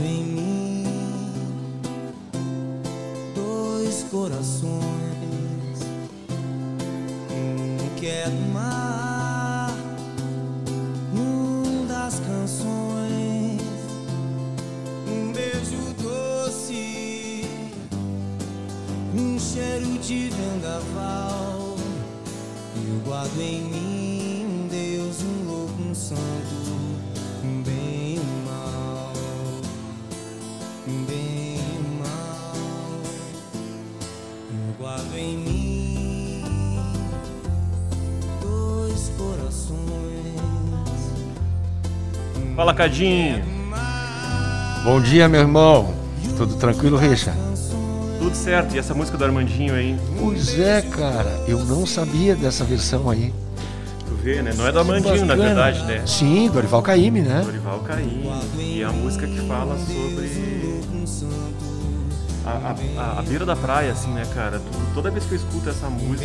em mim dois corações, um que é Fala, Cadinho. Bom dia, meu irmão. Tudo tranquilo, Richa? Tudo certo. E essa música do Armandinho aí? Pois é, cara. Eu não sabia dessa versão aí. Tu vê, né? Não é do Armandinho, na verdade, né? Sim, Dorival Caymmi, né? Dorival Caymmi. E é a música que fala sobre a, a, a- beira da praia, assim, né, cara? Toda vez que eu escuto essa música,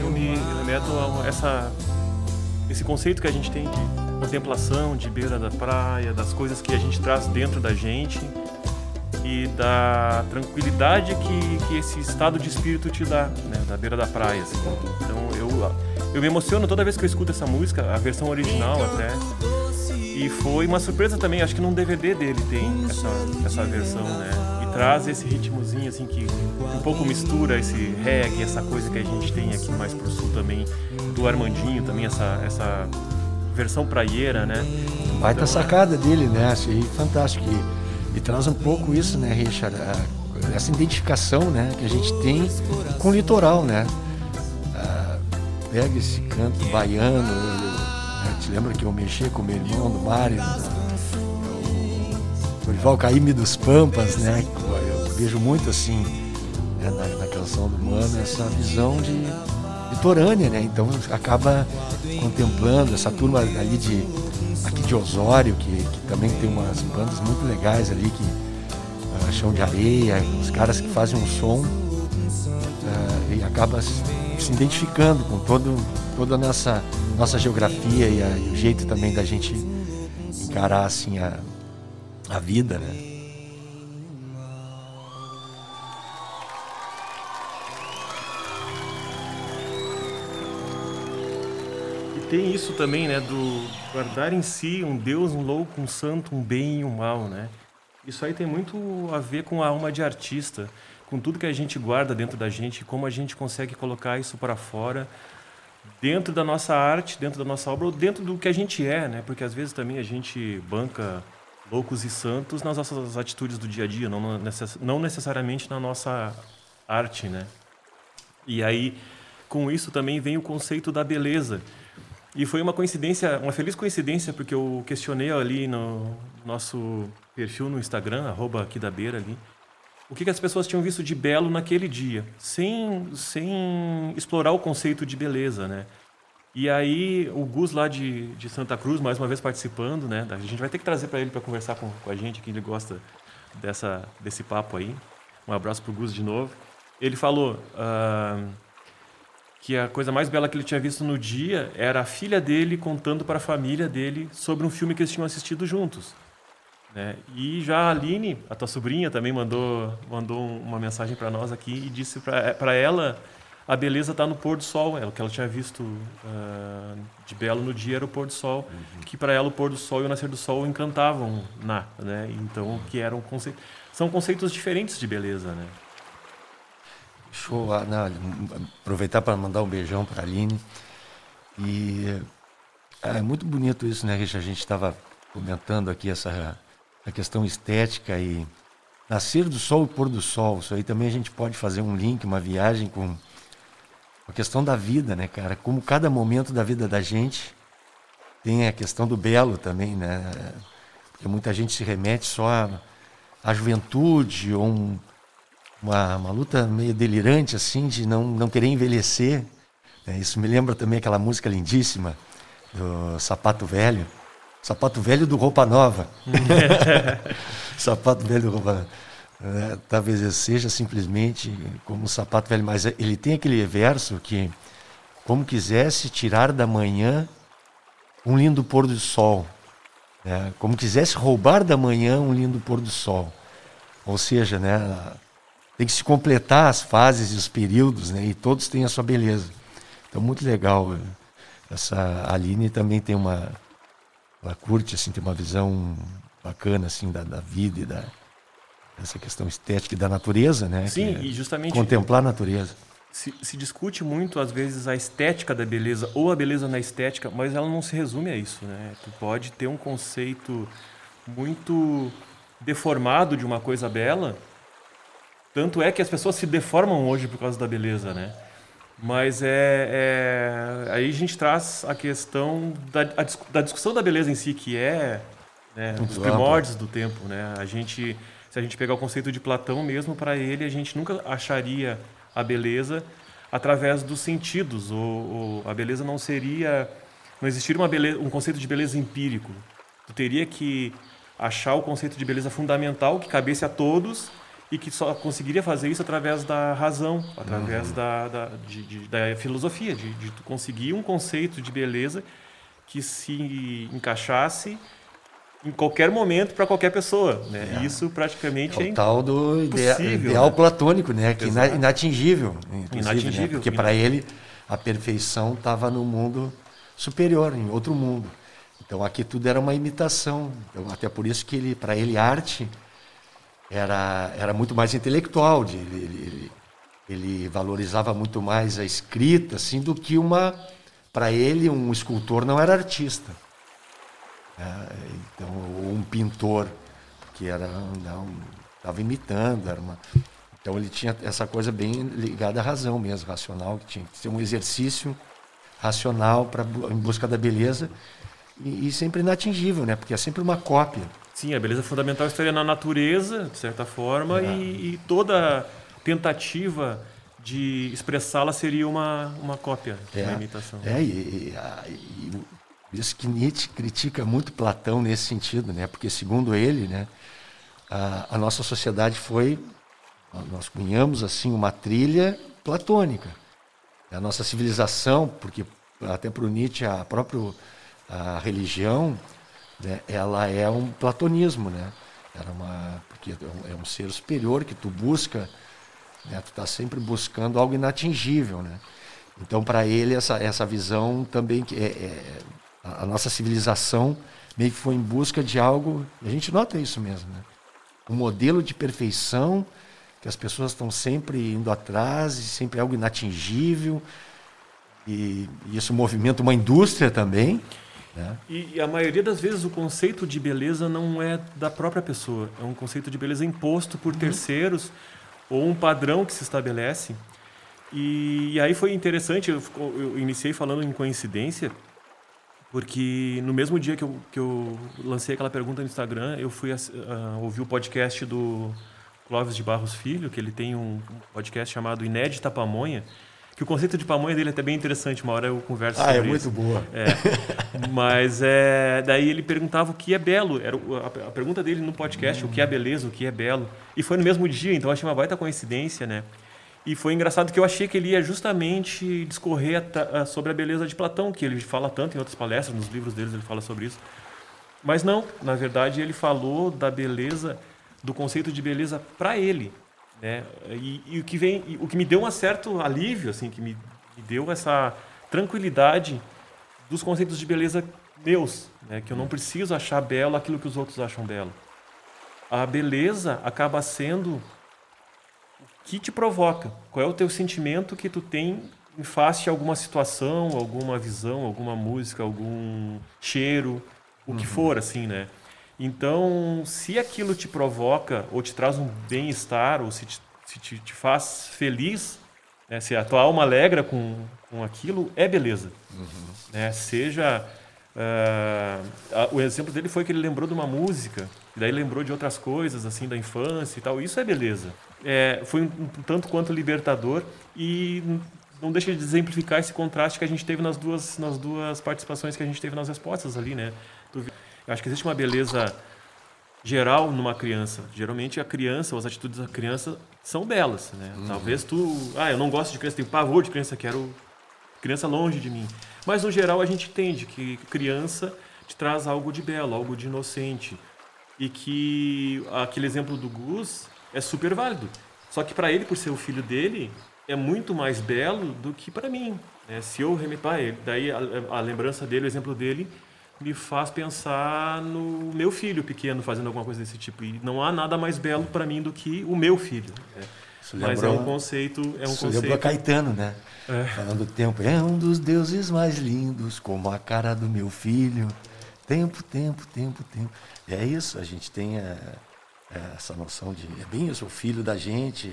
eu me remeto a essa, esse conceito que a gente tem de contemplação, de beira da praia, das coisas que a gente traz dentro da gente e da tranquilidade que, que esse estado de espírito te dá, né, da beira da praia. assim. Então eu, eu me emociono toda vez que eu escuto essa música, a versão original até. E foi uma surpresa também, acho que num DVD dele tem essa, essa versão, né? Traz esse ritmozinho assim que um pouco mistura esse reggae, essa coisa que a gente tem aqui mais pro sul também, do Armandinho também, essa, essa versão praieira, né? Baita sacada dele, né? Achei fantástico. E, e traz um pouco isso, né, Richard? A- essa identificação, né, que a gente tem com o litoral, né? Ah, pega esse canto baiano. Eu, eu, né, te lembra que eu mexi com meu irmão do Mário? Caymmi dos Pampas, né? Eu, vejo muito assim, né, na, na canção do Mano, essa visão de litorânea, né? Então acaba contemplando essa turma ali de aqui de Osório, que, que também tem umas bandas muito legais ali, que ah, Chão de Areia, os caras que fazem um som ah, e acaba se, se identificando com todo, toda a nossa, nossa geografia e, a- e o jeito também da gente encarar assim a, a vida, né? E tem isso também, né, do guardar em si um Deus, um louco, um santo, um bem e um mal, né? Isso aí tem muito a ver com a alma de artista, com tudo que a gente guarda dentro da gente, como a gente consegue colocar isso para fora dentro da nossa arte, dentro da nossa obra, ou dentro do que a gente é, né? Porque às vezes também a gente banca loucos e santos nas nossas atitudes do dia a dia, não, necess- não necessariamente na nossa arte, né? E aí, com isso também vem o conceito da beleza. E foi uma coincidência, uma feliz coincidência, porque eu questionei ali no nosso perfil no Instagram, arroba aqui da beira ali, o que, que as pessoas tinham visto de belo naquele dia, sem, sem explorar o conceito de beleza, né? E aí o Gus lá de, de Santa Cruz, mais uma vez participando, né? A gente vai ter que trazer para ele para conversar com, com a gente, que ele gosta dessa, desse papo aí. Um abraço pro Gus de novo. Ele falou ah, que a coisa mais bela que ele tinha visto no dia era a filha dele contando para a família dele sobre um filme que eles tinham assistido juntos. Né? E já a Aline, a tua sobrinha, também mandou, mandou uma mensagem para nós aqui e disse para ela a beleza está no pôr do sol. É, o que ela tinha visto ah, de belo no dia era o pôr do sol, que para ela o pôr do sol e o nascer do sol encantavam na, né? Então que eram conce... são conceitos diferentes de beleza, né? Show, ah, não, aproveitar para mandar um beijão para a Aline. E é muito bonito isso, né, Richard? A gente estava comentando aqui essa a questão estética e nascer do sol e pôr do sol. Isso aí também a gente pode fazer um link, uma viagem com a questão da vida, né, cara? Como cada momento da vida da gente tem a questão do belo também, né? Porque muita gente se remete só à, à juventude ou um, uma, uma luta meio delirante, assim, de não, não querer envelhecer. né? Isso me lembra também aquela música lindíssima do Sapato Velho. Sapato Velho do Roupa Nova. sapato Velho do Roupa Nova. É, talvez seja simplesmente como um sapato velho, mas ele tem aquele verso que, como quisesse tirar da manhã um lindo pôr do sol, né? como quisesse roubar da manhã um lindo pôr do sol. Ou seja, né, tem que se completar as fases e os períodos, né, e todos têm a sua beleza. Então, muito legal. Essa Aline também tem uma. Ela curte, assim, tem uma visão bacana assim, da, da vida e da, essa questão estética da natureza, né? Sim, é e justamente. Contemplar a natureza. Se, se, discute muito, às vezes, a estética da beleza ou a beleza na estética, mas ela não se resume a isso, né? Tu pode ter um conceito muito deformado de uma coisa bela, tanto é que as pessoas se deformam hoje por causa da beleza, né? Mas é, é aí a gente traz a questão da, a, da discussão da beleza em si, que é né, os primórdios do tempo, né? A gente se a gente pegar o conceito de Platão mesmo, para ele a gente nunca acharia a beleza através dos sentidos. Ou, ou a beleza não seria, não existiria beleza, um conceito de beleza empírico. Tu teria que achar o conceito de beleza fundamental que cabesse a todos e que só conseguiria fazer isso através da razão, através uhum. da, da, de, de, da filosofia, de, de tu conseguir um conceito de beleza que se encaixasse em qualquer momento para qualquer pessoa. Né? É. Isso praticamente é, o é tal do ideal, ideal né? platônico, né? que Exato. inatingível, inatingível, né? porque para ele a perfeição estava no mundo superior, em outro mundo. Então aqui tudo era uma imitação. Então, até por isso que ele, para ele arte era era muito mais intelectual. De, ele, ele, ele valorizava muito mais a escrita, assim, do que uma para ele um escultor não era artista. É, então, um pintor que era estava imitando, era uma então ele tinha essa coisa bem ligada à razão mesmo, racional, que tinha que ser um exercício racional para em busca da beleza e, e, sempre inatingível, né? Porque é sempre uma cópia. Sim, a beleza fundamental estaria na natureza, de certa forma, é. e, e, toda tentativa de expressá-la seria uma, uma cópia, é. uma imitação. É, e, e, isso que Nietzsche critica muito Platão nesse sentido, né? Porque segundo ele, né, a, a nossa sociedade foi, nós cunhamos assim uma trilha platônica. A nossa civilização, porque até para o Nietzsche a própria a religião, né, ela é um platonismo, né? Era uma porque é um, é ser superior que tu busca, né? Tu está sempre buscando algo inatingível, né? Então para ele essa essa visão também é, é a, nossa civilização meio que foi em busca de algo, a gente nota isso mesmo, né? Um modelo de perfeição que as pessoas estão sempre indo atrás, e sempre algo inatingível. E, e isso movimenta uma indústria também. Né? E, e, a maioria das vezes o conceito de beleza não é da própria pessoa, é um conceito de beleza imposto por uhum. terceiros ou um padrão que se estabelece. E, e aí foi interessante, eu, eu iniciei falando em coincidência, porque no mesmo dia que eu, que eu lancei aquela pergunta no Instagram, eu fui uh, ouvir o podcast do Clóvis de Barros Filho, que ele tem um podcast chamado Inédita Pamonha, que o conceito de pamonha dele é até bem interessante, uma hora eu converso ah, sobre é muito isso. boa. É, mas é, daí ele perguntava o que é belo. Era a, a pergunta dele no podcast, hum. o que é beleza, o que é belo. E foi no mesmo dia, então achei uma baita coincidência, né? E foi engraçado que eu achei que ele ia justamente discorrer sobre a beleza de Platão, que ele fala tanto em outras palestras, nos livros deles ele fala sobre isso. Mas não, na verdade ele falou da beleza, do conceito de beleza para ele, né? E, e, o que vem, o que me deu um certo alívio, assim, que me, me deu essa tranquilidade dos conceitos de beleza meus, né? Que eu não preciso achar belo aquilo que os outros acham belo. A beleza acaba sendo que te provoca? Qual é o teu sentimento que tu tem em face a alguma situação, alguma visão, alguma música, algum cheiro, o que uhum. for, assim, né? Então, se aquilo te provoca ou te traz um bem-estar ou se, te, se te, te, faz feliz, né? se a tua alma alegra com, com aquilo, é beleza. Uhum. Né? Seja... Uh, o exemplo dele foi que ele lembrou de uma música, e daí lembrou de outras coisas, assim, da infância e tal. Isso é beleza é, foi um, um tanto quanto libertador e não deixa de exemplificar esse contraste que a gente teve nas duas, nas duas participações que a gente teve nas respostas ali, né? Eu acho que existe uma beleza geral numa criança. Geralmente a criança, as atitudes da criança são belas, né? Uhum. Talvez tu, ah, eu não gosto de criança, tenho pavor de criança, quero criança longe de mim. Mas no geral a gente entende que criança te traz algo de belo, algo de inocente. E que aquele exemplo do Gus é super válido. Só que para ele, por ser o filho dele, é muito mais belo do que para mim. Né? Se eu remetar ele, daí a, a, lembrança dele, o exemplo dele, me faz pensar no meu filho pequeno fazendo alguma coisa desse tipo. E não há nada mais belo para mim do que o meu filho. Né? Mas é um conceito. É um isso conceito. lembrou Caetano, né? É. Falando do tempo. É um dos deuses mais lindos, como a cara do meu filho. Tempo, tempo, tempo, tempo. E é isso, a gente tem é, é, essa noção de. É bem isso, o filho da gente.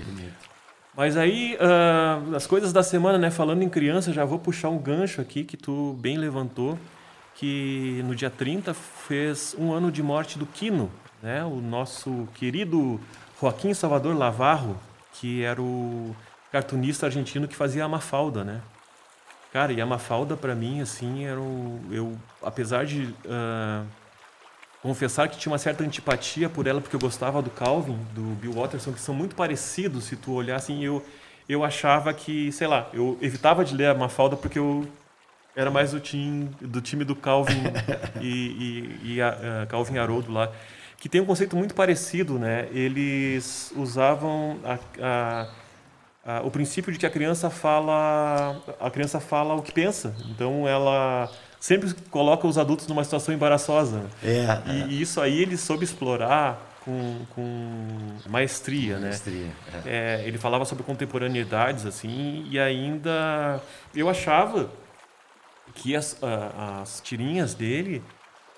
Mas aí, uh, as coisas da semana, né? Falando em criança, já vou puxar um gancho aqui que tu bem levantou, que no dia 30 fez um ano de morte do Quino, né? O nosso querido Joaquim Salvador Lavarro, que era o cartunista argentino que fazia a Mafalda, né? Cara, e a Mafalda para mim, assim, era o, eu, apesar de uh, confessar que tinha uma certa antipatia por ela, porque eu gostava do Calvin, do Bill Watterson, que são muito parecidos, se tu olhar assim, eu, eu achava que, sei lá, eu evitava de ler a Mafalda porque eu era mais do time do, time do Calvin e, e, e a, a Calvin Haroldo lá, que tem um conceito muito parecido, né? Eles usavam a, a ah, o princípio de que a criança fala a criança fala o que pensa então ela sempre coloca os adultos numa situação embaraçosa é, e, é. e isso aí ele soube explorar com, com maestria, né? Maestria, é. É, ele falava sobre contemporaneidades assim e ainda eu achava que as, as tirinhas dele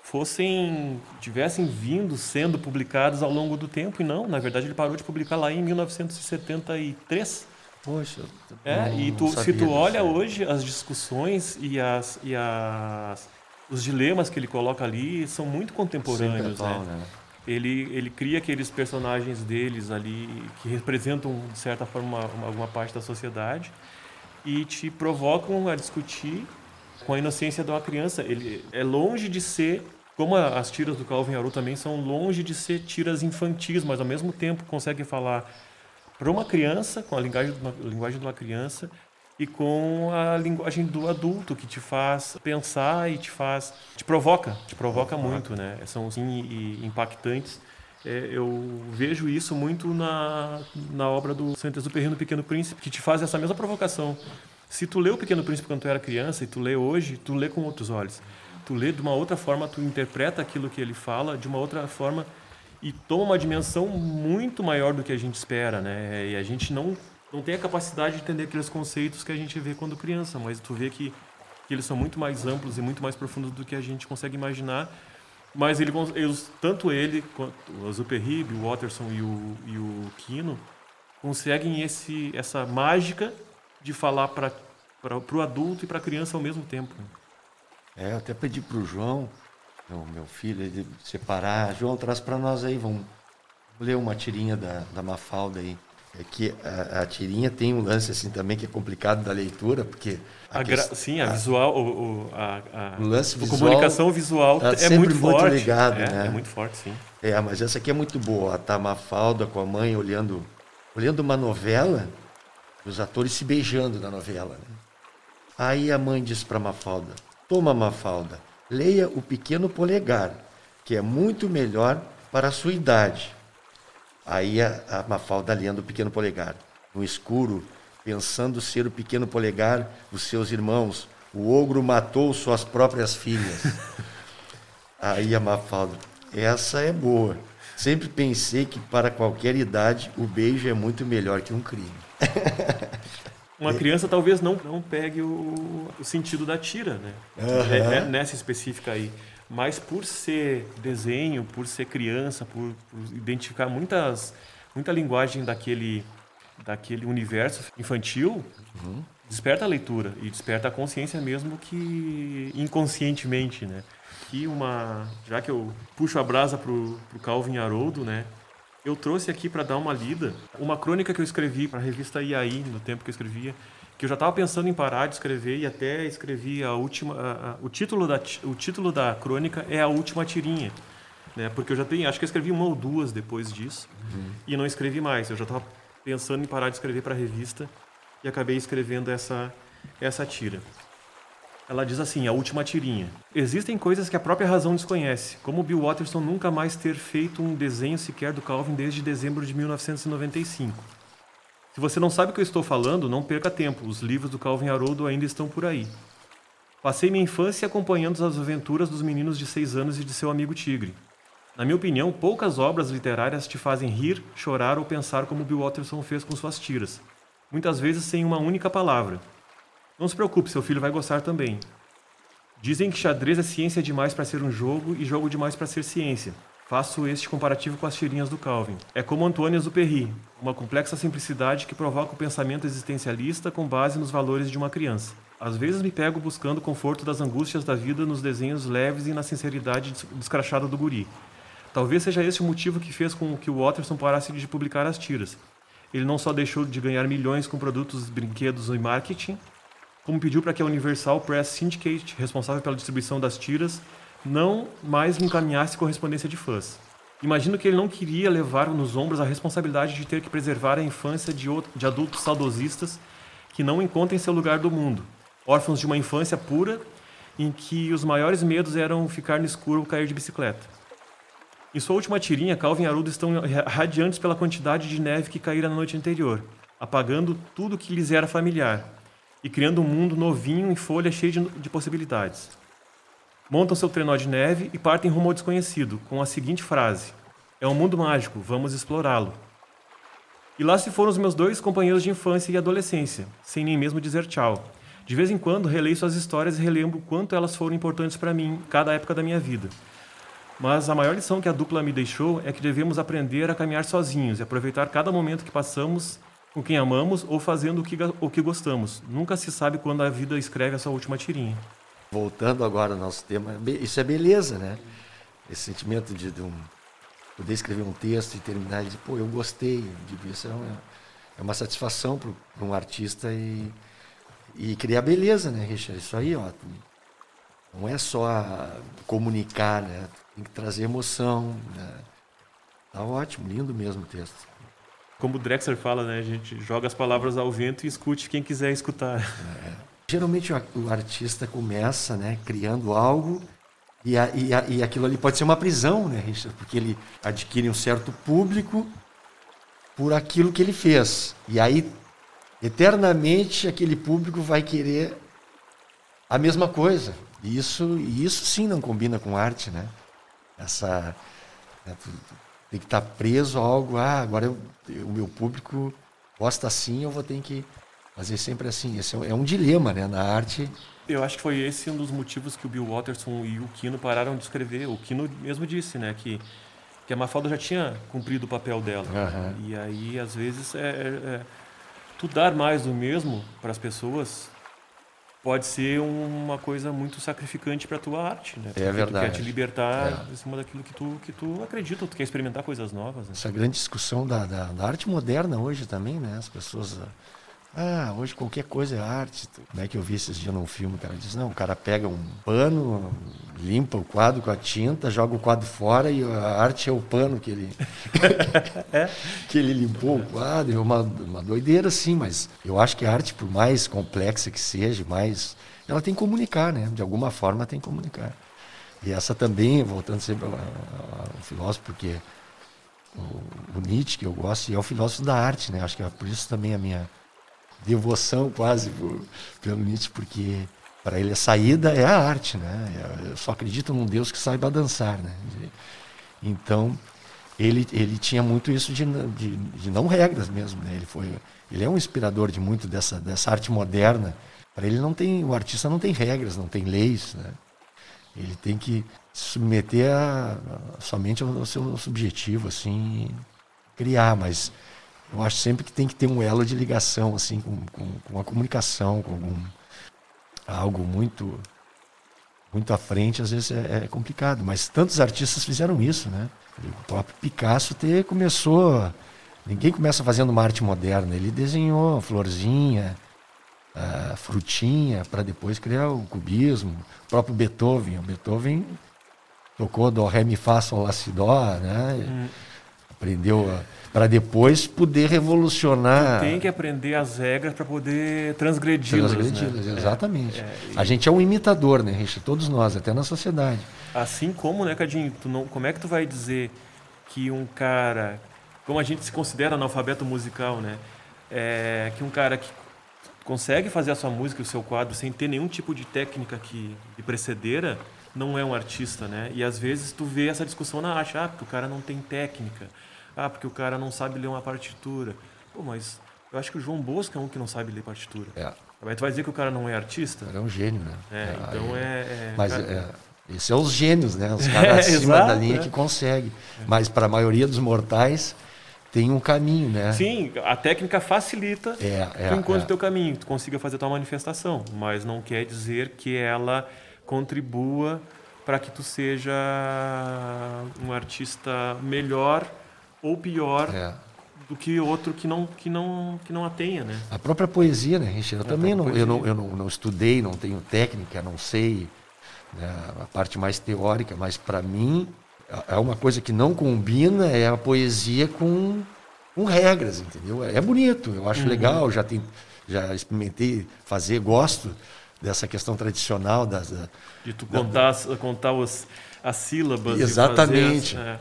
fossem tivessem vindo sendo publicadas ao longo do tempo e não, na verdade ele parou de publicar lá em 1973. Poxa, é, e tu, se tu olha hoje as discussões e as e as os dilemas que ele coloca ali são muito contemporâneos, atual, né? né? Ele ele cria aqueles personagens deles ali que representam de certa forma uma, alguma parte da sociedade e te provocam a discutir com a inocência de uma criança. Ele é longe de ser como as tiras do Calvin Haroldo também são longe de ser tiras infantis, mas ao mesmo tempo conseguem falar para uma criança, com a linguagem de uma, linguagem de uma criança e com a linguagem do adulto que te faz pensar e te faz te provoca, te provoca muito, né? São assim impactantes. É, eu vejo isso muito na, na obra do Saint-Exupéry no Pequeno Príncipe, que te faz essa mesma provocação. Se tu lê o Pequeno Príncipe quando tu era criança e tu lê hoje, tu lê com outros olhos. Tu lê de uma outra forma, tu interpreta aquilo que ele fala de uma outra forma e toma uma dimensão muito maior do que a gente espera, né? E a gente não não tem a capacidade de entender aqueles conceitos que a gente vê quando criança, mas tu vê que, que eles são muito mais amplos e muito mais profundos do que a gente consegue imaginar. Mas ele, eles, tanto ele, quanto o Zuperri, o Watterson e o, e o Kino conseguem esse, essa mágica de falar para o adulto e para a criança ao mesmo tempo. É, eu até pedi para o João meu, meu filho, ele separar. João, traz para nós aí, vamos ler uma tirinha da, da Mafalda aí. É que a, a, tirinha tem um lance assim também que é complicado da leitura, porque... A gra... Sim, a, a visual, o, o, a, a, o lance visual, a comunicação visual tá é muito forte. Muito ligado, é, né? é muito forte, sim. É, mas essa aqui é muito boa. Tá a Mafalda com a mãe olhando, olhando uma novela, os atores se beijando na novela. Né? Aí a mãe diz para Mafalda, toma Mafalda, leia o Pequeno Polegar, que é muito melhor para a sua idade. Aí a, a Mafalda lendo o Pequeno Polegar. No escuro, pensando ser o Pequeno Polegar dos seus irmãos, o ogro matou suas próprias filhas. Aí a Mafalda, essa é boa. Sempre pensei que para qualquer idade o beijo é muito melhor que um crime. Uma criança talvez não, não pegue o, o sentido da tira, né? Uhum. É, nessa específica aí. Mas por ser desenho, por ser criança, por, por identificar muitas, muita linguagem daquele, daquele universo infantil, uhum. desperta a leitura e desperta a consciência mesmo que inconscientemente, né? Que uma, já que eu puxo a brasa pro, pro Calvin Haroldo, né? Eu trouxe aqui para dar uma lida uma crônica que eu escrevi para a revista IAI, no tempo que eu escrevia, que eu já estava pensando em parar de escrever e até escrevi a última. A, a, o, título da, o título da crônica é A Última Tirinha. Né? Porque eu já tenho. Acho que eu escrevi uma ou duas depois disso uhum. e não escrevi mais. Eu já estava pensando em parar de escrever para a revista e acabei escrevendo essa, essa tira. Ela diz assim, a última tirinha. Existem coisas que a própria razão desconhece, como Bill Watterson nunca mais ter feito um desenho sequer do Calvin desde dezembro de 1995. Se você não sabe o que eu estou falando, não perca tempo, os livros do Calvin Haroldo ainda estão por aí. Passei minha infância acompanhando as aventuras dos meninos de seis anos e de seu amigo Tigre. Na minha opinião, poucas obras literárias te fazem rir, chorar ou pensar como Bill Watterson fez com suas tiras, muitas vezes sem uma única palavra. Não se preocupe, seu filho vai gostar também. Dizem que xadrez é ciência demais para ser um jogo e jogo demais para ser ciência. Faço este comparativo com as tirinhas do Calvin. É como Antônio Zuperry, uma complexa simplicidade que provoca o pensamento existencialista com base nos valores de uma criança. Às vezes me pego buscando o conforto das angústias da vida nos desenhos leves e na sinceridade descrachada do guri. Talvez seja esse o motivo que fez com que o Watterson parasse de publicar as tiras. Ele não só deixou de ganhar milhões com produtos, brinquedos e marketing, como pediu para que a Universal Press Syndicate, responsável pela distribuição das tiras, não mais encaminhasse correspondência de fãs. Imagino que ele não queria levar nos ombros a responsabilidade de ter que preservar a infância de, de adultos saudosistas que não encontrem seu lugar do mundo, órfãos de uma infância pura em que os maiores medos eram ficar no escuro ou cair de bicicleta. Em sua última tirinha, Calvin e Haroldo estão radiantes pela quantidade de neve que caíra na noite anterior, apagando tudo que lhes era familiar, e criando um mundo novinho em folha cheio de, de possibilidades. Montam seu trenó de neve e partem rumo ao desconhecido, com a seguinte frase: É um mundo mágico, vamos explorá-lo. E lá se foram os meus dois companheiros de infância e adolescência, sem nem mesmo dizer tchau. De vez em quando releio suas histórias e relembro quanto elas foram importantes para mim, cada época da minha vida. Mas a maior lição que a dupla me deixou é que devemos aprender a caminhar sozinhos e aproveitar cada momento que passamos com quem amamos ou fazendo o que, o que gostamos. Nunca se sabe quando a vida escreve a sua última tirinha. Voltando agora ao nosso tema, isso é beleza, né? Esse sentimento de, de um, poder escrever um texto e terminar e dizer, pô, eu gostei. Isso é uma, é uma satisfação para um artista e, e criar beleza, né, Richard? Isso aí, ó. Não é só comunicar, né? Tem que trazer emoção. Né? Tá ótimo, lindo mesmo o texto como o Drexler fala, né? A gente joga as palavras ao vento e escute quem quiser escutar. É. Geralmente o artista começa, né, criando algo e, a, e, a, e aquilo ali pode ser uma prisão, né, Richard? Porque ele adquire um certo público por aquilo que ele fez. E aí, eternamente, aquele público vai querer a mesma coisa. E isso, isso sim não combina com arte, né? Essa, né, tem que estar preso a algo. Ah, agora eu, o meu público gosta assim, eu vou ter que fazer sempre assim. Esse é, é um dilema, né, na arte. Eu acho que foi esse um dos motivos que o Bill Watterson e o Kino pararam de escrever. O Kino mesmo disse, né, que que a Mafalda já tinha cumprido o papel dela. Uhum. E aí, às vezes, é, é, é, tu dar mais do mesmo para as pessoas pode ser uma coisa muito sacrificante para a tua arte, né? É verdade. Tu quer te libertar é. em cima daquilo que tu, que tu acredita, tu quer experimentar coisas novas. Né? Essa grande discussão da, da, da, arte moderna hoje também, né? As pessoas ah, hoje qualquer coisa é arte. Como é que eu vi esses dias num filme? O cara diz: não, o cara pega um pano, limpa o quadro com a tinta, joga o quadro fora e a arte é o pano que ele, é? que ele limpou o quadro. É uma, uma doideira, sim, mas eu acho que a arte, por mais complexa que seja, mais. Ela tem que comunicar, né? De alguma forma tem que comunicar. E essa também, voltando sempre ao, ao filósofo, porque o, o Nietzsche, que eu gosto, é o filósofo da arte, né? Acho que é por isso também a minha devoção quase por, pelo Nietzsche, porque para ele a saída é a arte, né? Eu só acredito num Deus que saiba dançar, né? Então ele ele tinha muito isso de, de, de não regras mesmo, né? Ele foi ele é um inspirador de muito dessa dessa arte moderna. Para ele não tem o artista não tem regras, não tem leis, né? Ele tem que se submeter a, a, somente ao, ao seu subjetivo, assim, criar, mas eu acho sempre que tem que ter um elo de ligação, assim, com, com, com a comunicação, com algum, algo muito muito à frente, às vezes é, é, complicado. Mas tantos artistas fizeram isso, né? O próprio Picasso ter, começou. Ninguém começa fazendo uma arte moderna. Ele desenhou florzinha, frutinha, para depois criar o cubismo. O próprio Beethoven. O Beethoven tocou do Ré, Mi, Fá, Sol, Lá, Si, Dó, né? Hum. Aprendeu para depois poder revolucionar. Tem que aprender as regras para poder transgredi-las. Transgredi-las, né? exatamente. É, é, A gente é um imitador, né, Richard? Todos nós, até na sociedade. Assim como, né, Cadinho, tu não, como é que tu vai dizer que um cara, como a gente se considera analfabeto musical, né? É, que um cara que consegue fazer a sua música, o seu quadro, sem ter nenhum tipo de técnica que de precedera, não é um artista, né? E às vezes tu vê essa discussão na arte, ah, porque o cara não tem técnica, ah, porque o cara não sabe ler uma partitura. Pô, mas eu acho que o João Bosco é um que não sabe ler partitura. É, Mas tu vai dizer que o cara não é artista? era um gênio, né? É, então aí- é... é- Mas cara, é, esses são os gênios, né? Os caras É, acima da exato, linha é. que conseguem. Mas para a maioria dos mortais tem um caminho, né? Sim, a técnica facilita É, é, tu encontre é. o teu caminho, tu consiga fazer a tua manifestação, mas não quer dizer que ela contribua para que tu seja um artista melhor ou pior É. do que outro que não que não que não a tenha, né? A própria poesia, né, Richard? Eu A também não, eu, não, eu não, não estudei, não tenho técnica, não sei né, a parte mais teórica, mas para mim é uma coisa que não combina é a poesia com, com regras, entendeu? É bonito, eu Uhum. acho legal, já, tem, já experimentei fazer, gosto dessa questão tradicional das, da- De tu contar as- contar os, as sílabas, Exatamente. fazer as- é.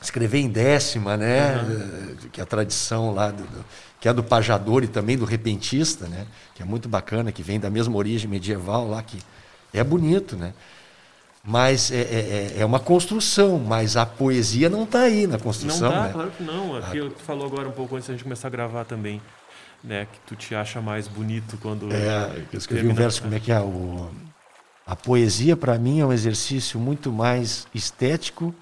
Escrever em décima, né? eh, Que é a tradição lá do, do- que é do pajador e também do repentista, né? Que é muito bacana, que vem da mesma origem medieval lá que é bonito, né? Mas é, é, é- é uma construção, mas a poesia não está aí na Não construção, dá, né? claro que não. Aquilo que tu falou agora um pouco antes da gente começar a gravar também, né? Que tu te acha mais bonito quando. É, eu escrevi um termina- verso, como é que é? O, a poesia, para mim, é um exercício muito mais estético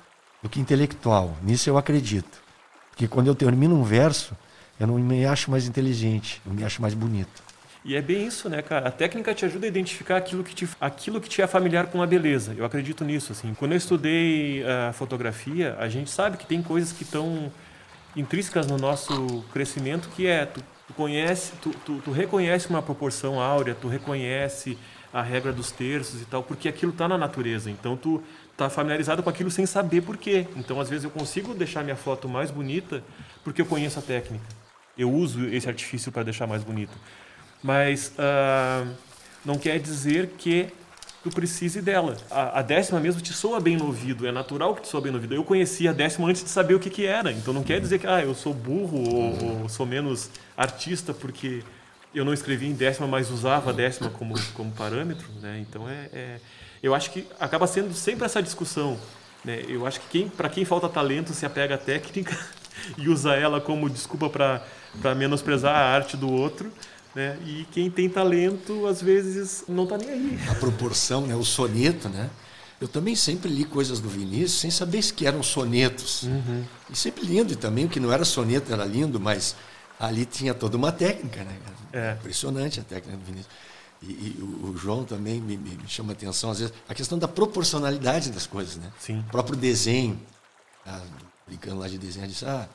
do que intelectual. Nisso eu acredito. Porque quando eu termino um verso, eu não me acho mais inteligente, eu me acho mais bonito. E é bem isso, né, cara? A técnica te ajuda a identificar aquilo que te, aquilo que te é familiar com a beleza. Eu acredito nisso, assim. Quando eu estudei a fotografia, a gente sabe que tem coisas que estão intrínsecas no nosso crescimento, que é tu, tu conhece, tu, tu, tu reconhece uma proporção áurea, tu reconhece a regra dos terços e tal, porque aquilo está na natureza. Então tu tá familiarizado com aquilo sem saber por quê. Então às vezes eu consigo deixar minha foto mais bonita porque eu conheço a técnica. Eu uso esse artifício para deixar mais bonita. Mas ah, não quer dizer que tu precise dela. A, a décima mesmo te soa bem no ouvido, é natural que te soa bem no ouvido. Eu conhecia a décima antes de saber o que, que era, então não quer dizer que ah, eu sou burro ou, ou sou menos artista porque eu não escrevi em décima, mas usava a décima como, como parâmetro. Né? Então é, é- eu acho que acaba sendo sempre essa discussão. Né? Eu acho que quem, para quem falta talento se apega à técnica e usa ela como desculpa para menosprezar a arte do outro. Né? E quem tem talento, às vezes, não está nem aí. A proporção, né? o soneto, né? Eu também sempre li coisas do Vinícius sem saber se que eram sonetos. E sempre lindo, e também o que não era soneto era lindo, mas ali tinha toda uma técnica, né? É. Impressionante a técnica do Vinícius. E, e o, João também me, me- me chama a atenção, às vezes, a questão da proporcionalidade das coisas, né? Sim. O próprio desenho, ah, brincando lá de desenho, disse, ah,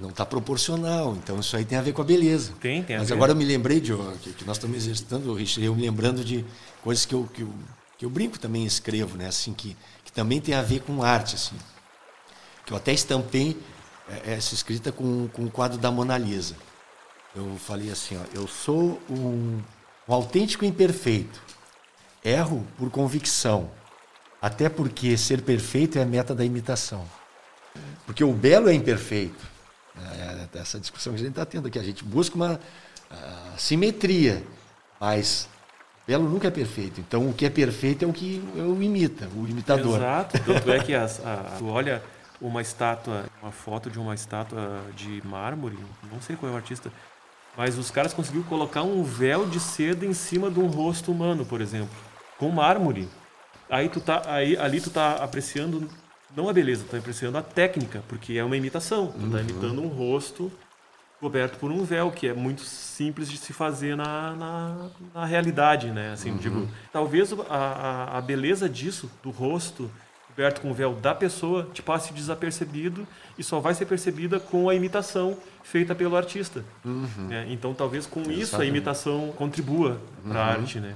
não está proporcional, então isso aí tem a ver com a beleza. Tem, tem a Mas agora eu me lembrei de que, que nós estamos exercitando, Richard, eu me lembrando de coisas que eu, que eu, que eu brinco também e escrevo, né? Assim, que, que também tem a ver com arte, assim. Que eu até estampei é, essa escrita com, com o quadro da Mona Lisa. Eu falei assim, ó, eu sou um, um autêntico imperfeito. Erro por convicção. Até porque ser perfeito é a meta da imitação. Porque o belo é imperfeito. É essa discussão que a gente está tendo aqui. A gente busca uma ah, simetria, mas belo nunca é perfeito. Então, o que é perfeito é o que é o imita, o imitador. Exato. Tanto é que as, a, tu olha uma estátua, uma foto de uma estátua de mármore, não sei qual é o artista, mas os caras conseguiram colocar um véu de seda em cima de um rosto humano, por exemplo, com mármore. Aí tu tá, aí, ali tu tá apreciando não a beleza, tu tá apreciando a técnica, porque é uma imitação. Tu tá imitando um rosto coberto por um véu, que é muito simples de se fazer na, na, na realidade, né? Assim, digo, talvez a, a, a beleza disso, do rosto coberto com o véu da pessoa, te passe desapercebido e só vai ser percebida com a imitação feita pelo artista. né? Então, talvez com isso a Exatamente. imitação contribua para a arte, né?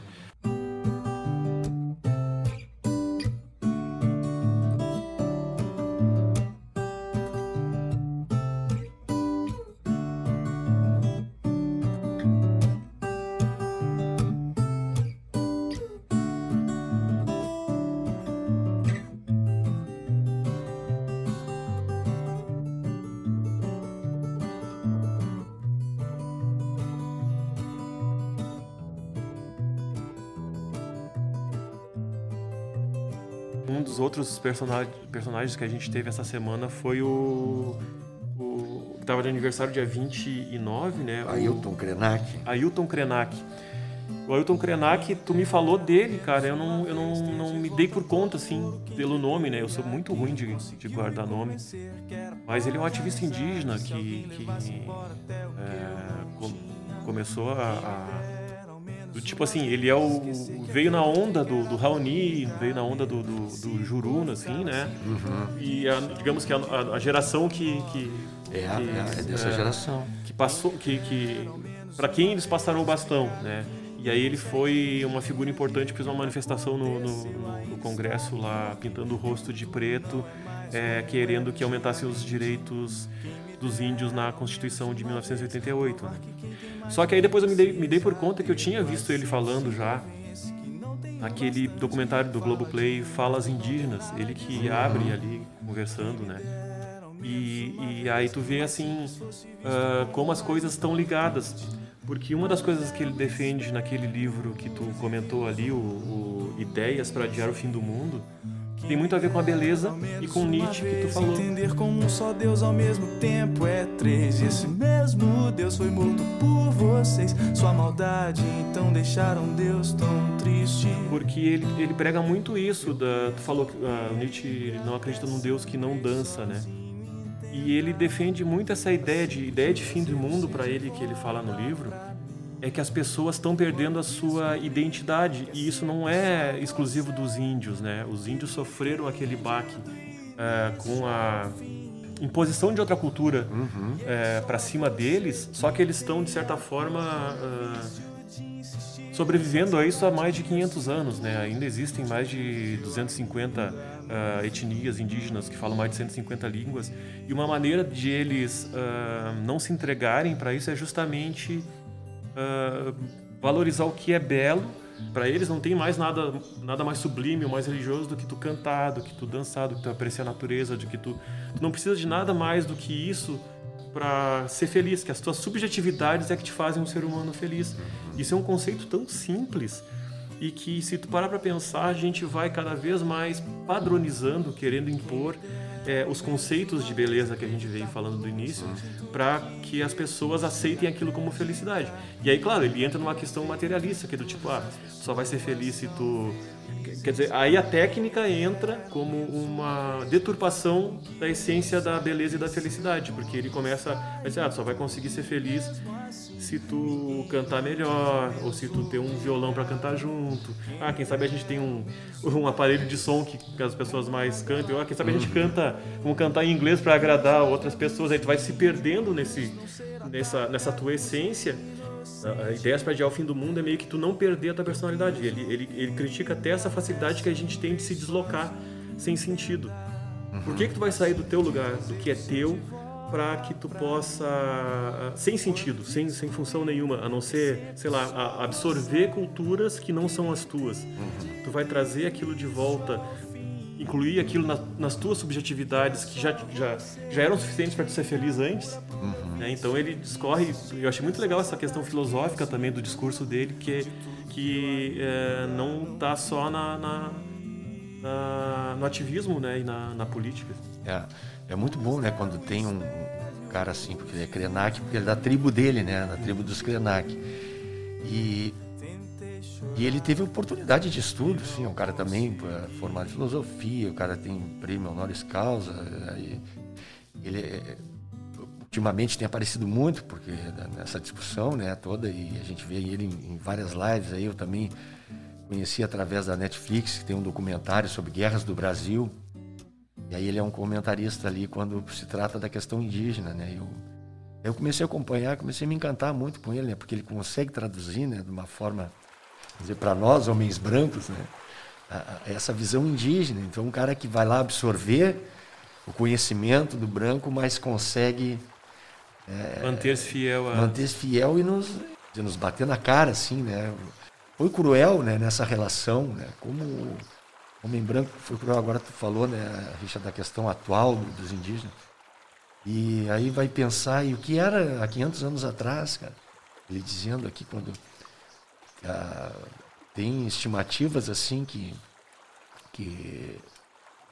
Um dos outros personagens, personagens que a gente teve essa semana foi o. o que estava de aniversário dia 29, né? Ailton Krenak. Ailton Krenak. O Ailton Krenak, tu me falou dele, cara. Eu não, eu não, não me dei por conta, assim, pelo nome, né? Eu sou muito ruim de, de guardar nome. Mas ele é um ativista indígena que, que é, com, começou a, a tipo assim, ele é o. veio na onda do, do Raoni, veio na onda do, do, do Juruna, assim, né? Uhum. E a, digamos que a, a, geração que. que é, que, é, dessa é, geração. Que passou. Que, que, para quem eles passaram o bastão, né? E aí ele foi uma figura importante, fez uma manifestação no, no, no Congresso lá, pintando o rosto de preto, é, querendo que aumentassem os direitos dos índios na Constituição de 1988. Né? Só que aí depois eu me dei, me dei por conta que eu tinha visto ele falando já naquele documentário do Globoplay Falas Indígenas, ele que abre ali conversando, né? E, e aí tu vê assim uh, como as coisas estão ligadas. Porque uma das coisas que ele defende naquele livro que tu comentou ali, o, o Ideias para Adiar o Fim do Mundo, tem muito a ver com a beleza e com Nietzsche que tu falou. Entender como um só Deus ao mesmo tempo é três. Esse mesmo Deus foi morto por vocês. Sua maldade então deixaram Deus tão triste. Porque ele, ele prega muito isso. Da, tu falou que uh, Nietzsche não acredita num Deus que não dança, né? E ele defende muito essa ideia de ideia de fim do mundo para ele que ele fala no livro, é que as pessoas estão perdendo a sua identidade e isso não é exclusivo dos índios, né? Os índios sofreram aquele baque é, com a imposição de outra cultura uhum. é, para cima deles, só que eles estão de certa forma uh, sobrevivendo a isso há mais de 500 anos, né? Ainda existem mais de 250 uh, etnias indígenas que falam mais de 150 línguas e uma maneira de eles uh, não se entregarem para isso é justamente uh, valorizar o que é belo. Para eles não tem mais nada, nada mais sublime ou mais religioso do que tu cantar, do que tu dançar, do que tu apreciar a natureza, de que tu, tu não precisa de nada mais do que isso para ser feliz, que as tuas subjetividades é que te fazem um ser humano feliz. Isso é um conceito tão simples e que se tu parar para pensar, a gente vai cada vez mais padronizando, querendo impor é, os conceitos de beleza que a gente veio falando do início, para que as pessoas aceitem aquilo como felicidade. E aí, claro, ele entra numa questão materialista, que é do tipo, ah, só vai ser feliz se tu Quer dizer, aí a técnica entra como uma deturpação da essência da beleza e da felicidade, porque ele começa a dizer, ah, só vai conseguir ser feliz se tu cantar melhor, ou se tu ter um violão para cantar junto. Ah, quem sabe a gente tem um, um aparelho de som que, as pessoas mais cantam. Ah, quem sabe a gente canta, vamos cantar em inglês para agradar outras pessoas. Aí tu vai se perdendo nesse, nessa, nessa tua essência a ideia para adiar o fim do mundo é meio que tu não perder a tua personalidade. Ele, ele, ele critica até essa facilidade que a gente tem de se deslocar sem sentido. Uhum. Por que, que tu vai sair do teu lugar, do que é teu, para que tu possa, sem sentido, sem, sem função nenhuma, a não ser, sei lá, absorver culturas que não são as tuas. Uhum. Tu vai trazer aquilo de volta, incluir aquilo na, nas tuas subjetividades que já, já, já eram suficientes para tu ser feliz antes. Uhum né? Então ele discorre, eu achei muito legal essa questão filosófica também do discurso dele, que, que é, não está só na, na, na, no ativismo né? e na, na política. É, é muito bom né, quando tem um cara assim, porque ele é Krenak, porque ele é da tribo dele, né, da tribo dos Krenak. E, e ele teve oportunidade de estudo, sim, um cara também é, formado em filosofia, o cara tem prêmio honoris causa, ele é, ultimamente tem aparecido muito, porque nessa discussão né, toda, e a gente vê ele em, em várias lives aí, eu também conheci através da Netflix, que tem um documentário sobre guerras do Brasil, e aí ele é um comentarista ali quando se trata da questão indígena, né? Eu, eu comecei a acompanhar, comecei a me encantar muito com ele, né? Porque ele consegue traduzir, né? De uma forma, dizer, para nós, homens brancos, né? Essa visão indígena. Então, um cara que vai lá absorver o conhecimento do branco, mas consegue é, manter-se fiel a... Manter-se fiel e nos, nos bater na cara, assim, né? Foi cruel, né, nessa relação, né? Como homem branco. Agora tu falou, né, Richard, da questão atual dos indígenas. E aí vai pensar, e o que era há 500 anos atrás, cara? Ele dizendo aqui, quando ah, tem estimativas, assim, que, que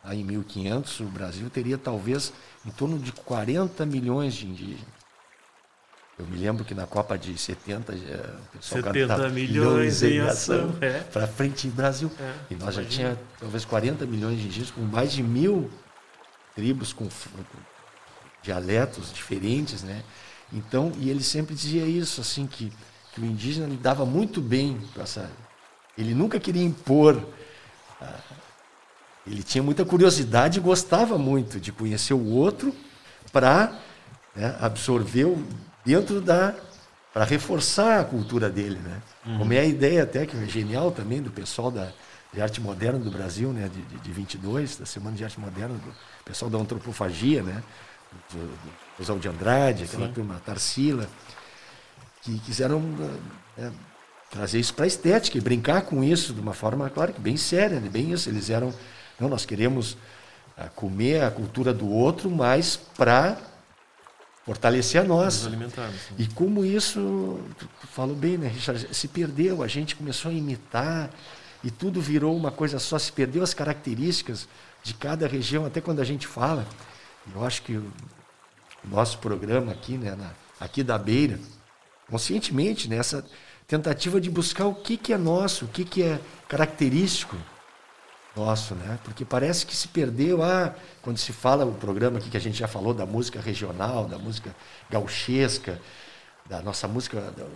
Aí em 1500 o Brasil teria talvez em torno de 40 milhões de indígenas. Eu me lembro que na Copa de 70, eh, o pessoal 70 milhões em ação. É. Para frente Brasil. É, e nós já tinha talvez 40 milhões de indígenas, com mais de mil tribos com, com dialetos diferentes, né? Então, e ele sempre dizia isso, assim, que, que o indígena lidava muito bem com essa. Ele nunca queria impor. Ah, ele tinha muita curiosidade e gostava muito de conhecer o outro para né, absorver dentro da. para reforçar a cultura dele, né? Uhum. Como é a ideia até, que é genial também, do pessoal da, de arte moderna do Brasil, né, de, de, de 22, da Semana de Arte Moderna, do pessoal da antropofagia, né? Oswald de Andrade, aquela Sim. turma, Tarsila, que quiseram é, trazer isso para a estética e brincar com isso de uma forma, claro que bem séria, né? bem isso. Eles eram, não, nós queremos é, comer a cultura do outro, mas para fortalecer a nossa. E como isso, falou bem, né, Richard, se perdeu, a gente começou a imitar e tudo virou uma coisa só, se perdeu as características de cada região, até quando a gente fala. Eu acho que o nosso programa aqui, né, na, aqui da Beira, conscientemente, nessa né, tentativa de buscar o que, que é nosso, o que, que é característico nosso, né? Porque parece que se perdeu, ah, quando se fala o programa aqui que a gente já falou da música regional, da música gauchesca, da nossa música da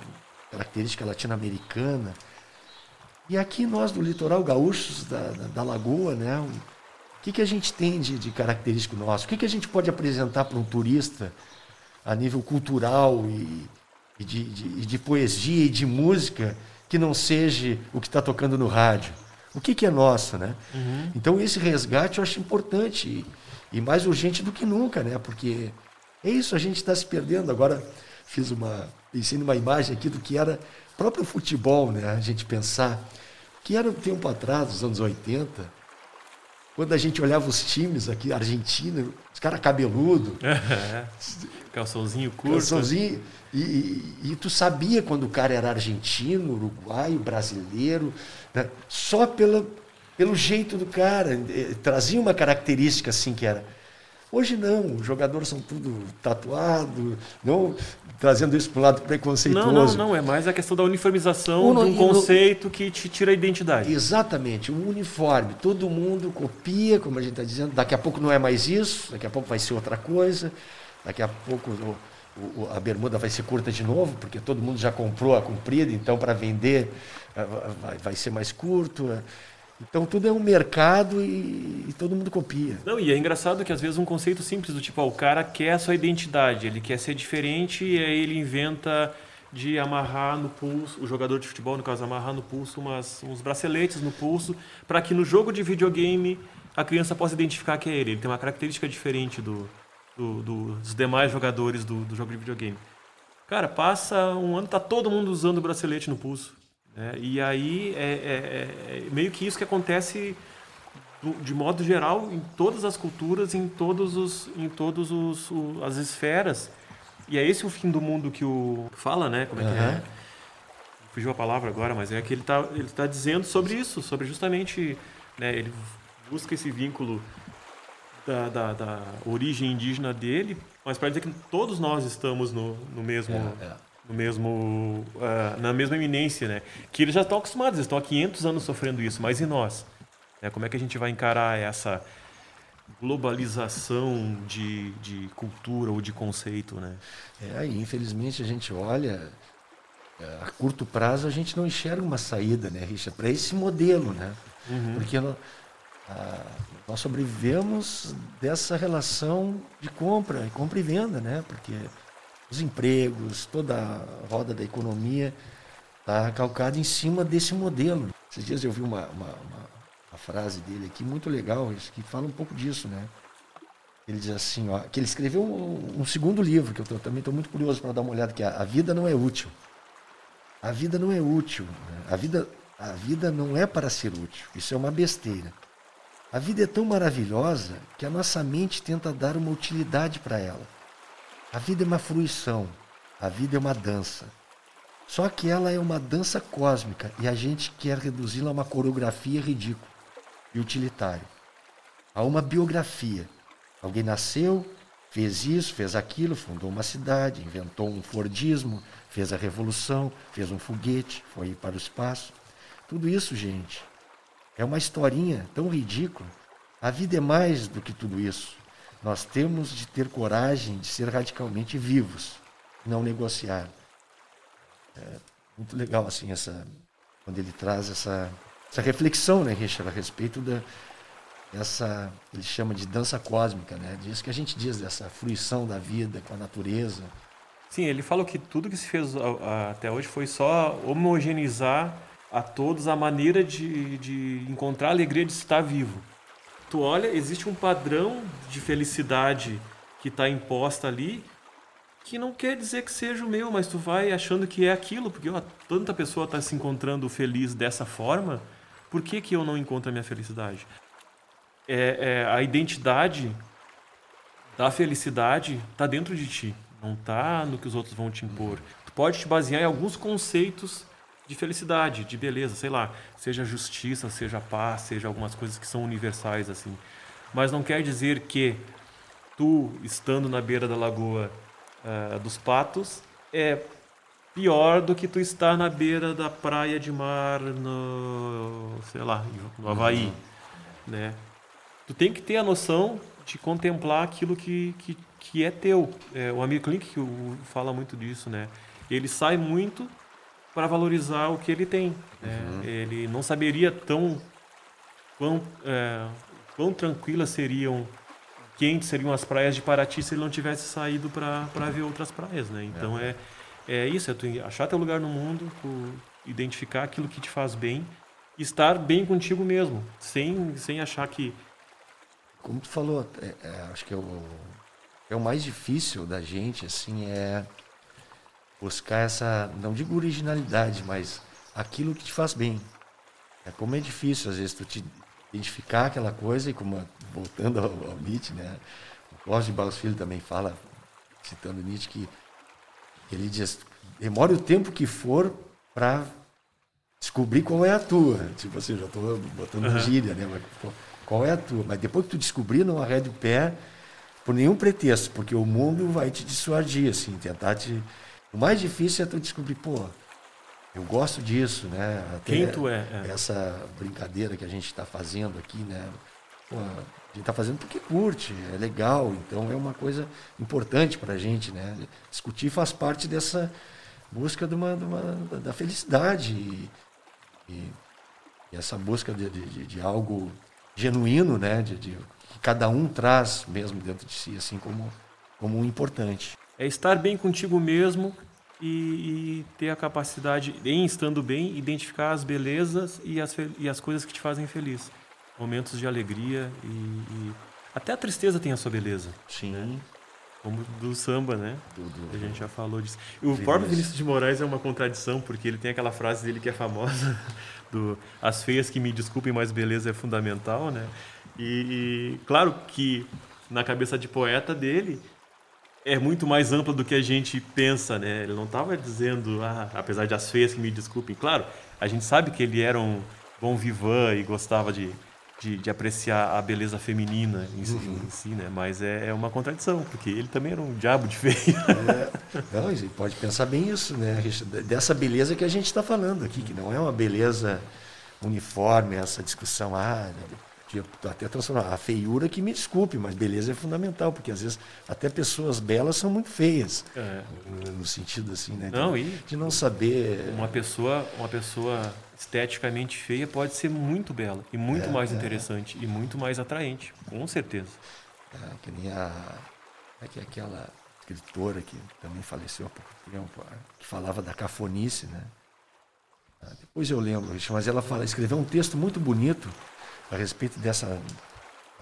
característica latino-americana. E aqui nós do litoral gaúchos da, da, da Lagoa, né? O que, que a gente tem de, de característico nosso? O que, que a gente pode apresentar para um turista a nível cultural e, e de, de, de, poesia e de música que não seja o que está tocando no rádio? O que, que é nosso, né? Uhum. Então esse resgate eu acho importante e, e, mais urgente do que nunca, né? Porque é isso, a gente está se perdendo. Agora fiz uma, pensei numa imagem aqui do que era próprio futebol, né? A gente pensar que era um tempo atrás, nos anos 80, quando a gente olhava os times aqui, Argentina, os caras cabeludo. É, calçãozinho curto. Calçãozinho. E, e, e, tu sabia quando o cara era argentino, uruguaio, brasileiro, né? só pela, pelo jeito do cara. Eh, trazia uma característica assim que era. Hoje não, os jogadores são tudo tatuado, não trazendo isso para o lado preconceituoso. Não, não, não, é mais a questão da uniformização de um conceito no... que te tira a identidade. Exatamente, o uniforme, todo mundo copia, como a gente está dizendo, daqui a pouco não é mais isso, daqui a pouco vai ser outra coisa, daqui a pouco o, o, a bermuda vai ser curta de novo, porque todo mundo já comprou a comprida, então para vender eh, vai, vai ser mais curto. Eh. Então tudo é um mercado e, e, todo mundo copia. Não, e é engraçado que às vezes um conceito simples do tipo, ó, o cara quer a sua identidade, ele quer ser diferente e aí ele inventa de amarrar no pulso, o jogador de futebol, no caso, amarrar no pulso umas, uns braceletes no pulso, para que no jogo de videogame a criança possa identificar que é ele. Ele tem uma característica diferente do, do, do dos demais jogadores do, do jogo de videogame. Cara, passa um ano, tá todo mundo usando o bracelete no pulso. É, e aí é, é, é, meio que isso que acontece do, de modo geral em todas as culturas, em todos os, em todos os, o, as esferas. E é esse o fim do mundo que o fala, né? Como é uhum. que é? Fugiu a palavra agora, mas é que ele está ele tá dizendo sobre isso, sobre justamente, né? Ele busca esse vínculo da, da, da origem indígena dele, mas para dizer que todos nós estamos no, no mesmo é, é no mesmo, uh, na mesma eminência, né? Que eles já estão acostumados, eles estão há 500 anos sofrendo isso, mas e nós? É, como é que a gente vai encarar essa globalização de, de cultura ou de conceito, né? É, e infelizmente a gente olha, é, a curto prazo a gente não enxerga uma saída, né, Richard, para esse modelo, né? Uhum. Porque nós, a, nós sobrevivemos dessa relação de compra, compra e venda, né? Porque os empregos, toda a roda da economia está calcada em cima desse modelo. Esses dias eu vi uma, uma, uma, uma frase dele aqui muito legal, que fala um pouco disso, né? Ele diz assim, ó, que ele escreveu um, um segundo livro, que eu tô, também estou muito curioso para dar uma olhada, que é A Vida Não É Útil. A vida não é útil. Né? A, vida, a vida não é para ser útil. Isso é uma besteira. A vida é tão maravilhosa que a nossa mente tenta dar uma utilidade para ela. A vida é uma fruição, a vida é uma dança. Só que ela é uma dança cósmica e a gente quer reduzi-la a uma coreografia ridícula e utilitária. há uma biografia. Alguém nasceu, fez isso, fez aquilo, fundou uma cidade, inventou um Fordismo, fez a revolução, fez um foguete, foi para o espaço. Tudo isso, gente, é uma historinha tão ridícula. A vida é mais do que tudo isso. Nós temos de ter coragem de ser radicalmente vivos, não negociar. É muito legal assim essa quando ele traz essa essa reflexão, né, Richard, a respeito da essa ele chama de dança cósmica, né? Diz que a gente diz dessa fruição da vida com a natureza. Sim, ele falou que tudo que se fez até hoje foi só homogeneizar a todos a maneira de, de encontrar a alegria de estar vivo. Tu olha, existe um padrão de felicidade que está imposta ali, que não quer dizer que seja o meu, mas tu vai achando que é aquilo, porque ó, tanta pessoa está se encontrando feliz dessa forma, por que, que eu não encontro a minha felicidade? É, é a identidade da felicidade está dentro de ti, não está no que os outros vão te impor. Tu pode te basear em alguns conceitos de felicidade, de beleza, sei lá, seja justiça, seja paz, seja algumas coisas que são universais assim. Mas não quer dizer que tu estando na beira da lagoa uh, dos patos é pior do que tu estar na beira da praia de mar no, sei lá, no Havaí, uhum. né? Tu tem que ter a noção de contemplar aquilo que, que, que é teu. É, o Klink que fala muito disso, né? Ele sai muito para valorizar o que ele tem. Né? Uhum. Ele não saberia tão quão, é, quão tranquilas seriam, quentes seriam as praias de Paraty se ele não tivesse saído para ver outras praias. Né? Então é. é, é isso, é tu achar teu lugar no mundo, identificar aquilo que te faz bem, estar bem contigo mesmo, sem, sem achar que... Como tu falou, é, é, acho que é o, é o mais difícil da gente, assim, é buscar essa, não digo originalidade, mas aquilo que te faz bem. É como é difícil, às vezes, tu te identificar aquela coisa, e como, voltando ao, ao Nietzsche, né? O Cláudio de Barros Filho também fala, citando Nietzsche, que ele diz, demore o tempo que for para descobrir qual é a tua. Tipo assim, já estou botando uhum. gíria, né? Mas, qual é a tua? Mas depois que tu descobrir, não arrede o pé por nenhum pretexto, porque o mundo vai te dissuadir, assim, tentar te o mais difícil é tu descobrir, pô, eu gosto disso, né? Até Quem tu é, é. Essa brincadeira que a gente está fazendo aqui, né? Pô, a gente está fazendo porque curte, é legal, então é uma coisa importante para a gente, né? Discutir faz parte dessa busca de uma, de uma da felicidade e, e, e essa busca de, de, de, algo genuíno, né? De, de, que cada um traz mesmo dentro de si, assim como como importante é estar bem contigo mesmo e, e, ter a capacidade, em estando bem, identificar as belezas e as, e as coisas que te fazem feliz. Momentos de alegria e, e até a tristeza tem a sua beleza. Sim. Né? Como do samba, né? Do, do, a gente já falou disso. E o próprio Vinícius de Moraes é uma contradição, porque ele tem aquela frase dele que é famosa, do as feias que me desculpem, mas beleza é fundamental, né? E, e claro que na cabeça de poeta dele, é muito mais ampla do que a gente pensa, né? Ele não estava dizendo, ah, apesar de as feias que me desculpem. Claro, a gente sabe que ele era um bom vivan e gostava de, de, de apreciar a beleza feminina em, uhum. em si, né? Mas é, é, uma contradição, porque ele também era um diabo de feio. É. Não, pode pensar bem isso, né? Dessa beleza que a gente está falando aqui, que não é uma beleza uniforme, essa discussão, ah, até transformar a feiura que me desculpe, mas beleza é fundamental, porque às vezes até pessoas belas são muito feias. É. No sentido assim, né? Não, de, e de não saber. Uma pessoa, uma pessoa esteticamente feia pode ser muito bela e muito é, mais é. interessante e muito mais atraente, com certeza. É, que nem a. É que aquela escritora que também faleceu há pouco tempo, que falava da cafonice, né? Ah, depois eu lembro, mas ela fala, escreveu um texto muito bonito a respeito dessa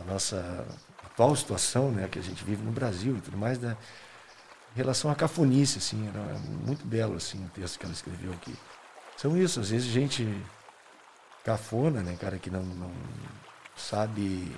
nossa atual situação, né, que a gente vive no Brasil e tudo mais, da em relação à cafonice, assim, era muito belo assim o texto que ela escreveu aqui. São isso, às vezes gente cafona, né, cara, que não, não sabe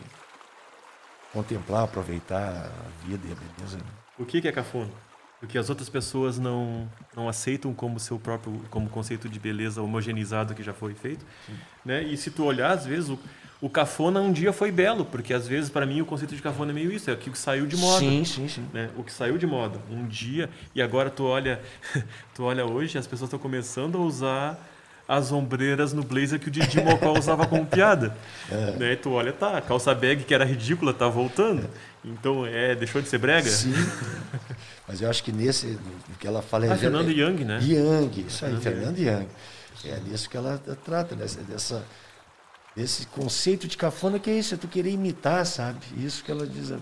contemplar, aproveitar a vida e a beleza. Né? O que, que é cafona? Porque as outras pessoas não, não aceitam como seu próprio como conceito de beleza homogeneizado que já foi feito, Sim. né? E se tu olhar às vezes o o cafona um dia foi belo, porque às vezes para mim o conceito de cafona é meio isso, é aquilo que saiu de moda. Sim, sim, sim. Né? O que saiu de moda um dia e agora tu olha, tu olha hoje, as pessoas estão começando a usar as ombreiras no blazer que o Didi Mocó usava como piada. É. Né? Tu olha, tá, a calça bag que era ridícula tá voltando. Então, é, deixou de ser brega? Sim. Mas eu acho que nesse que ela fala é ah, Fernando Young, né? Young, isso aí, Fernando Young. É nisso que ela trata, dessa, dessa desse conceito de cafona que é isso, é tu querer imitar, sabe? Isso que ela diz, as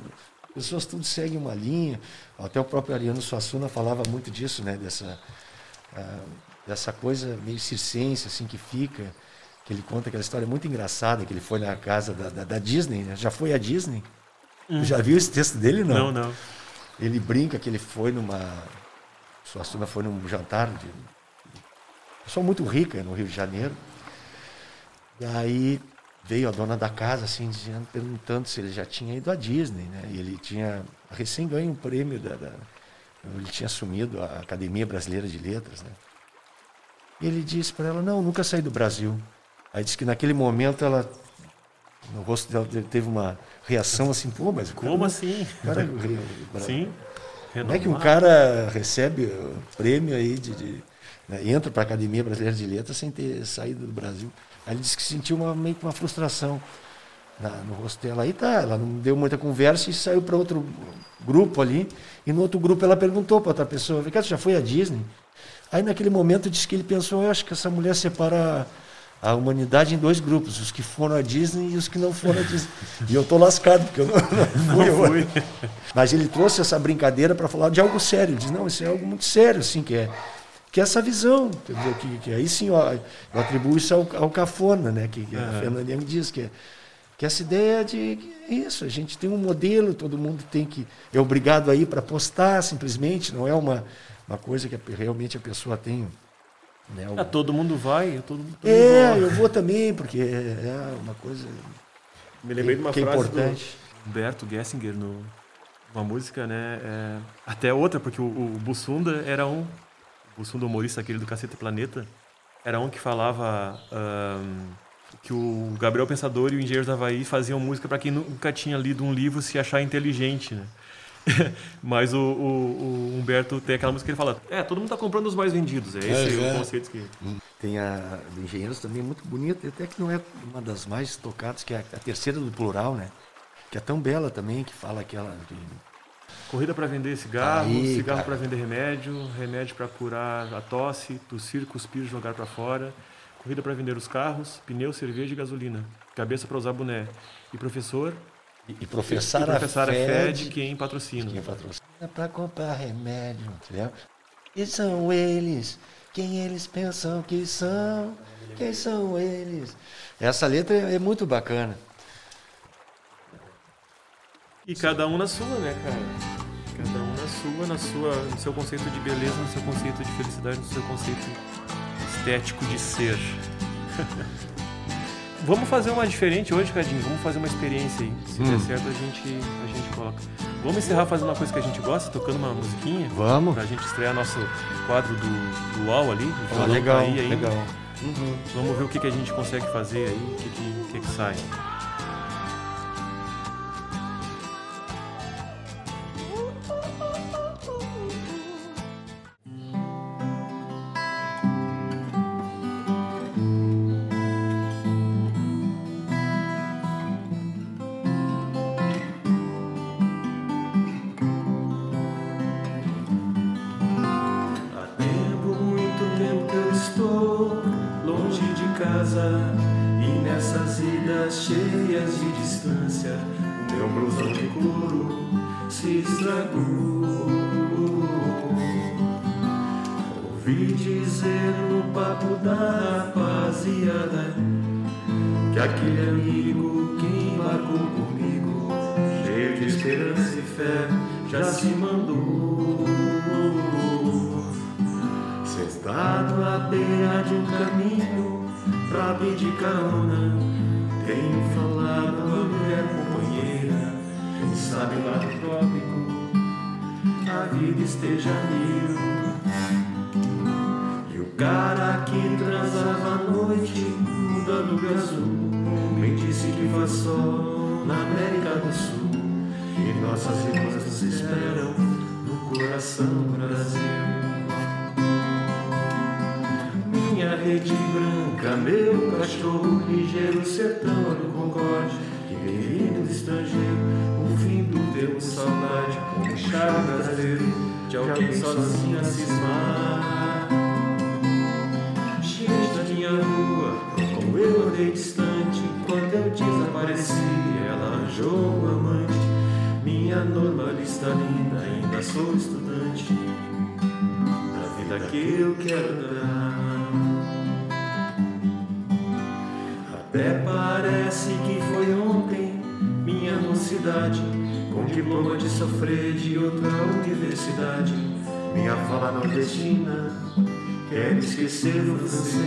pessoas tudo seguem uma linha. Até o próprio Ariano Suassuna falava muito disso, né? Dessa uh, dessa coisa meio circense, assim, que fica, que ele conta aquela história muito engraçada, que ele foi na casa da, da, da Disney, né? Já foi à Disney? Hum. Já viu esse texto dele? Não. Não, não. Ele brinca que ele foi numa... Sua turma foi num jantar de... Pessoa muito rica no Rio de Janeiro. E aí veio a dona da casa, assim, dizendo, perguntando se ele já tinha ido à Disney, né? E ele tinha recém ganho um prêmio da, da ele tinha assumido a Academia Brasileira de Letras, né? E ele disse para ela: Não, nunca saí do Brasil. Aí disse que naquele momento ela, no rosto dela teve uma reação assim: Pô, mas como cara, assim? Cara, Sim. Como é que um cara recebe o prêmio aí de, de né, entra para a Academia Brasileira de Letras sem ter saído do Brasil? Aí ele disse que sentiu uma, meio que uma frustração na, no rosto dela. Aí tá, ela não deu muita conversa e saiu para outro grupo ali. E no outro grupo ela perguntou para outra pessoa: Você já foi à Disney? Aí naquele momento disse que ele pensou, eu acho que essa mulher separa a humanidade em dois grupos, os que foram à Disney e os que não foram à Disney. E eu estou lascado, porque eu não, não fui. Não fui. Mas ele trouxe essa brincadeira para falar de algo sério. Ele diz, não, isso é algo muito sério, assim, que é, que é essa visão. Entendeu? Que, que aí sim ó, eu atribuo isso ao, ao cafona, né? que, que uhum. a Fernanda diz, que é, que essa ideia de isso, a gente tem um modelo, todo mundo tem que é obrigado a ir para postar simplesmente, não é uma uma coisa que realmente a pessoa tem. Né, o... é, todo mundo vai, todo, mundo É, eu vou também, porque é uma coisa. Me lembrei de uma que é frase é importante. do Humberto Gessinger, no, uma música, né? É, até outra, porque o, o Bussunda era um. O Bussunda, humorista aquele do Cacete Planeta, era um que falava. Um, que o Gabriel Pensador e o Engenheiro da Havaí faziam música para quem nunca tinha lido um livro se achar inteligente, né? Mas o, o, o, Humberto tem aquela música que ele fala: É, todo mundo está comprando os mais vendidos. É esse é, o conceito que. Hum. Tem a do Engenheiros também muito bonita, até que não é uma das mais tocadas, que é a, terceira do plural, né? Que é tão bela também, que fala aquela. Que... Corrida para vender cigarro, Aí, cigarro para vender remédio, remédio para curar a tosse, tossir, cuspir, jogar para fora. Corrida para vender os carros, pneu, cerveja e gasolina. Cabeça para usar boné. E professor, e, professar, e professar a, fé, de quem patrocina. Quem patrocina para comprar remédio, entendeu? E são eles, quem eles pensam que são, quem são eles. Essa letra é muito bacana. E cada um na sua, né, cara? Cada um na sua, na sua, no seu conceito de beleza, no seu conceito de felicidade, no seu conceito estético de ser. Vamos fazer uma diferente hoje, Cadinho. Vamos fazer uma experiência aí. Se hum. der certo, a gente, a gente coloca. Vamos encerrar fazendo uma coisa que a gente gosta, tocando uma musiquinha? Vamos. Pra gente estrear nosso quadro do, do UOL ali. Ah, legal, aí legal. Uhum. Vamos ver o que, que a gente consegue fazer aí, o que, que, que, que sai. esteja eu. E o cara que transava à noite, mudando o azul, me disse que faz sol na América do Sul. E nossas irmãs nos esperam. Sozinho a cismar. Gente da minha rua, como eu andei distante, quando eu desapareci, ela arranjou um amante. Minha normalista linda, ainda sou estudante da vida que eu quero dar. Até parece que foi ontem minha mocidade, com diploma de sofrer de outra universidade. Minha fala nordestina quer me esquecer do francês.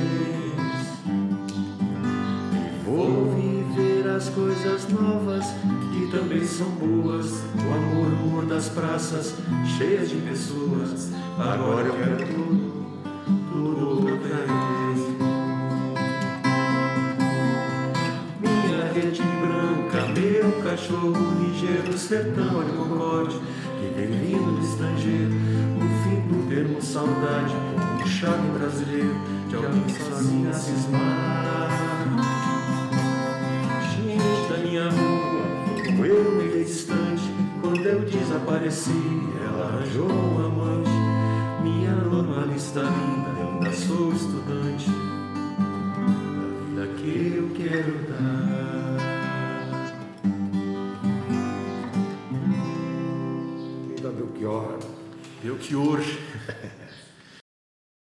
E vou viver as coisas novas que também são boas. O amor das praças cheias de pessoas. Agora eu quero tudo, tudo outra vez. Minha rede branca, meu cachorro ligeiro, sertão de concorde, que vem vindo do estrangeiro, saudade, um charme brasileiro, de alguém sozinho a cismar. Gente da minha rua, como eu meio distante, quando eu desapareci, ela arranjou um amante. Minha normalista linda, eu ainda sou estudante Da Belchior. Belchior.